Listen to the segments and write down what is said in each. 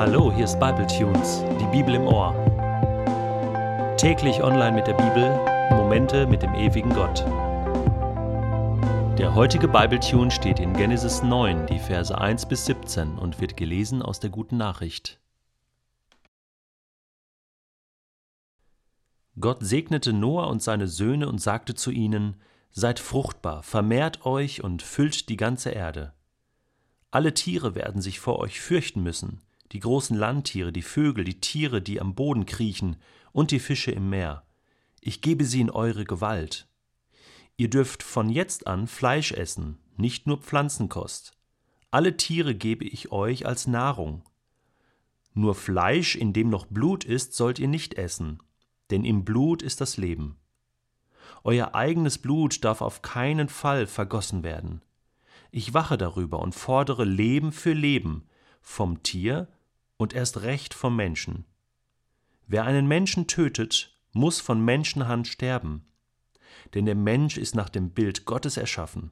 Hallo, hier ist Bible Tunes, die Bibel im Ohr. Täglich online mit der Bibel, Momente mit dem ewigen Gott. Der heutige Bible Tune steht in Genesis 9, die Verse 1 bis 17 und wird gelesen aus der guten Nachricht. Gott segnete Noah und seine Söhne und sagte zu ihnen: Seid fruchtbar, vermehrt euch und füllt die ganze Erde. Alle Tiere werden sich vor euch fürchten müssen, die großen Landtiere, die Vögel, die Tiere, die am Boden kriechen, und die Fische im Meer. Ich gebe sie in eure Gewalt. Ihr dürft von jetzt an Fleisch essen, nicht nur Pflanzenkost. Alle Tiere gebe ich euch als Nahrung. Nur Fleisch, in dem noch Blut ist, sollt ihr nicht essen, denn im Blut ist das Leben. Euer eigenes Blut darf auf keinen Fall vergossen werden. Ich wache darüber und fordere Leben für Leben, vom Tier und erst recht vom Menschen. Wer einen Menschen tötet, muss von Menschenhand sterben, denn der Mensch ist nach dem Bild Gottes erschaffen.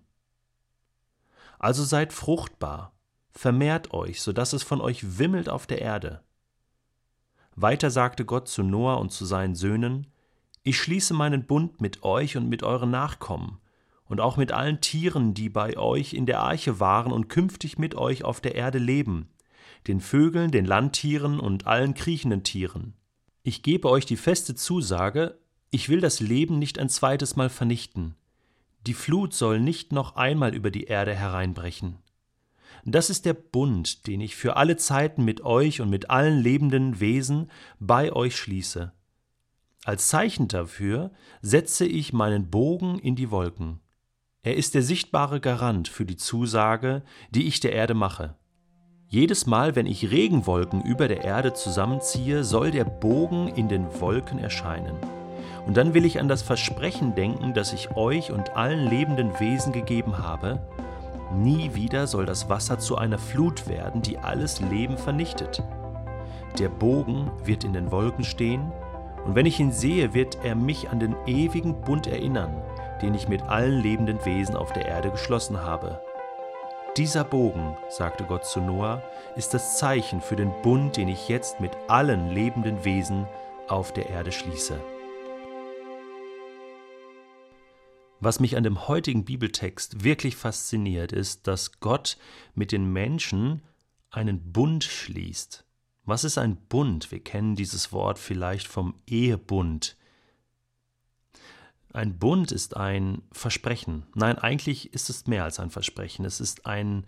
Also seid fruchtbar, vermehrt euch, so dass es von euch wimmelt auf der Erde. Weiter sagte Gott zu Noah und zu seinen Söhnen, Ich schließe meinen Bund mit euch und mit euren Nachkommen, und auch mit allen Tieren, die bei euch in der Arche waren und künftig mit euch auf der Erde leben, den Vögeln, den Landtieren und allen kriechenden Tieren. Ich gebe euch die feste Zusage, ich will das Leben nicht ein zweites Mal vernichten. Die Flut soll nicht noch einmal über die Erde hereinbrechen. Das ist der Bund, den ich für alle Zeiten mit euch und mit allen lebenden Wesen bei euch schließe. Als Zeichen dafür setze ich meinen Bogen in die Wolken. Er ist der sichtbare Garant für die Zusage, die ich der Erde mache. Jedes Mal, wenn ich Regenwolken über der Erde zusammenziehe, soll der Bogen in den Wolken erscheinen. Und dann will ich an das Versprechen denken, das ich euch und allen lebenden Wesen gegeben habe. Nie wieder soll das Wasser zu einer Flut werden, die alles Leben vernichtet. Der Bogen wird in den Wolken stehen, und wenn ich ihn sehe, wird er mich an den ewigen Bund erinnern, den ich mit allen lebenden Wesen auf der Erde geschlossen habe. Dieser Bogen, sagte Gott zu Noah, ist das Zeichen für den Bund, den ich jetzt mit allen lebenden Wesen auf der Erde schließe. Was mich an dem heutigen Bibeltext wirklich fasziniert, ist, dass Gott mit den Menschen einen Bund schließt. Was ist ein Bund? Wir kennen dieses Wort vielleicht vom Ehebund. Ein Bund ist ein Versprechen. Nein, eigentlich ist es mehr als ein Versprechen. Es ist ein,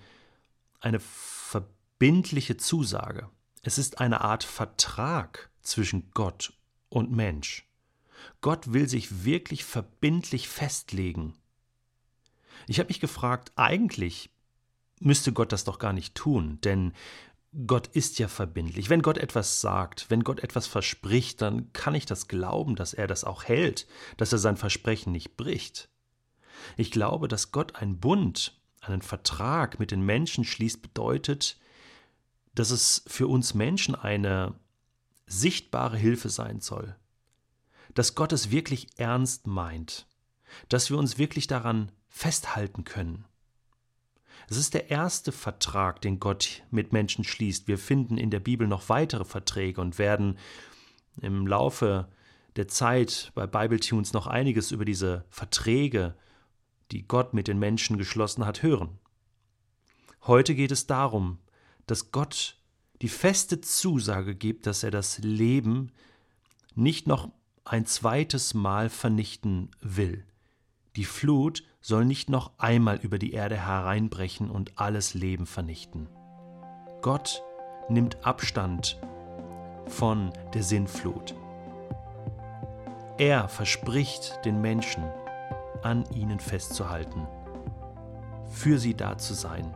eine verbindliche Zusage. Es ist eine Art Vertrag zwischen Gott und Mensch. Gott will sich wirklich verbindlich festlegen. Ich habe mich gefragt, eigentlich müsste Gott das doch gar nicht tun, denn Gott ist ja verbindlich. Wenn Gott etwas sagt, wenn Gott etwas verspricht, dann kann ich das glauben, dass er das auch hält, dass er sein Versprechen nicht bricht. Ich glaube, dass Gott einen Bund, einen Vertrag mit den Menschen schließt, bedeutet, dass es für uns Menschen eine sichtbare Hilfe sein soll. Dass Gott es wirklich ernst meint, dass wir uns wirklich daran festhalten können. Es ist der erste Vertrag, den Gott mit Menschen schließt. Wir finden in der Bibel noch weitere Verträge und werden im Laufe der Zeit bei Bibletunes noch einiges über diese Verträge, die Gott mit den Menschen geschlossen hat, hören. Heute geht es darum, dass Gott die feste Zusage gibt, dass er das Leben nicht noch ein zweites Mal vernichten will. Die Flut soll nicht noch einmal über die Erde hereinbrechen und alles Leben vernichten. Gott nimmt Abstand von der Sinnflut. Er verspricht den Menschen, an ihnen festzuhalten, für sie da zu sein.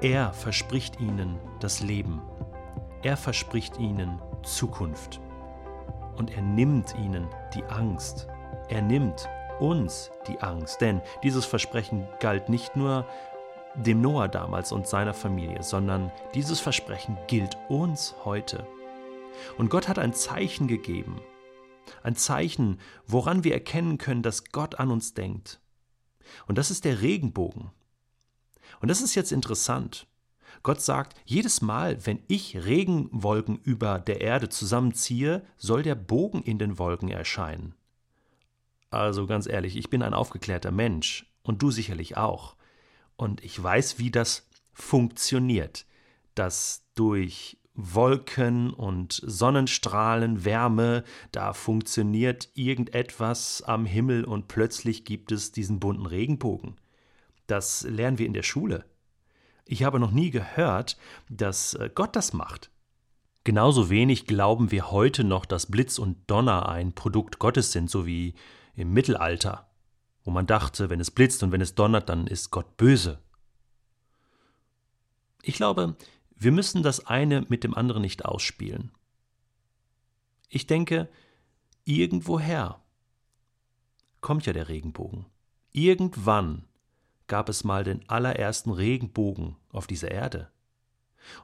Er verspricht ihnen das Leben. Er verspricht ihnen Zukunft. Und er nimmt ihnen die Angst. Er nimmt uns die Angst, denn dieses Versprechen galt nicht nur dem Noah damals und seiner Familie, sondern dieses Versprechen gilt uns heute. Und Gott hat ein Zeichen gegeben, ein Zeichen, woran wir erkennen können, dass Gott an uns denkt. Und das ist der Regenbogen. Und das ist jetzt interessant, Gott sagt, jedes Mal, wenn ich Regenwolken über der Erde zusammenziehe, soll der Bogen in den Wolken erscheinen. Also ganz ehrlich, ich bin ein aufgeklärter Mensch und du sicherlich auch. Und ich weiß, wie das funktioniert, dass durch Wolken und Sonnenstrahlen, Wärme, da funktioniert irgendetwas am Himmel und plötzlich gibt es diesen bunten Regenbogen. Das lernen wir in der Schule. Ich habe noch nie gehört, dass äh, Gott das macht. Genauso wenig glauben wir heute noch, dass Blitz und Donner ein Produkt Gottes sind, so wie im Mittelalter, wo man dachte, wenn es blitzt und wenn es donnert, dann ist Gott böse. Ich glaube, wir müssen das eine mit dem anderen nicht ausspielen. Ich denke, irgendwoher kommt ja der Regenbogen. Irgendwann gab es mal den allerersten Regenbogen auf dieser Erde.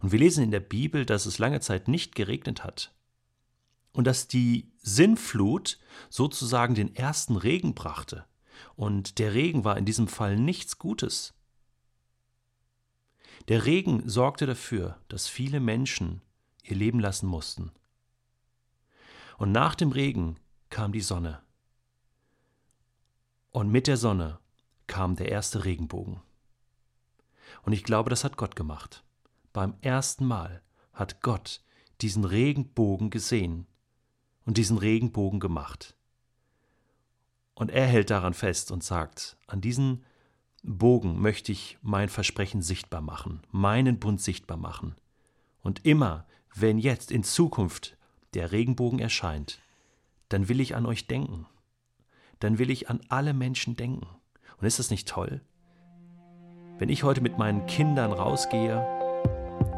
Und wir lesen in der Bibel, dass es lange Zeit nicht geregnet hat. Und dass die Sinnflut sozusagen den ersten Regen brachte. Und der Regen war in diesem Fall nichts Gutes. Der Regen sorgte dafür, dass viele Menschen ihr Leben lassen mussten. Und nach dem Regen kam die Sonne. Und mit der Sonne kam der erste Regenbogen. Und ich glaube, das hat Gott gemacht. Beim ersten Mal hat Gott diesen Regenbogen gesehen und diesen Regenbogen gemacht. Und er hält daran fest und sagt, an diesen Bogen möchte ich mein Versprechen sichtbar machen, meinen Bund sichtbar machen. Und immer, wenn jetzt in Zukunft der Regenbogen erscheint, dann will ich an euch denken. Dann will ich an alle Menschen denken. Und ist das nicht toll? Wenn ich heute mit meinen Kindern rausgehe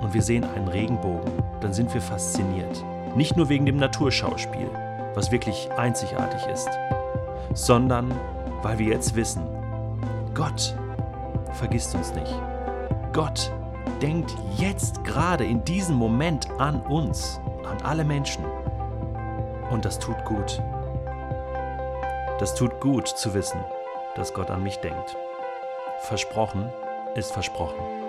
und wir sehen einen Regenbogen, dann sind wir fasziniert. Nicht nur wegen dem Naturschauspiel, was wirklich einzigartig ist, sondern weil wir jetzt wissen, Gott vergisst uns nicht. Gott denkt jetzt gerade in diesem Moment an uns, an alle Menschen. Und das tut gut. Das tut gut zu wissen, dass Gott an mich denkt. Versprochen ist versprochen.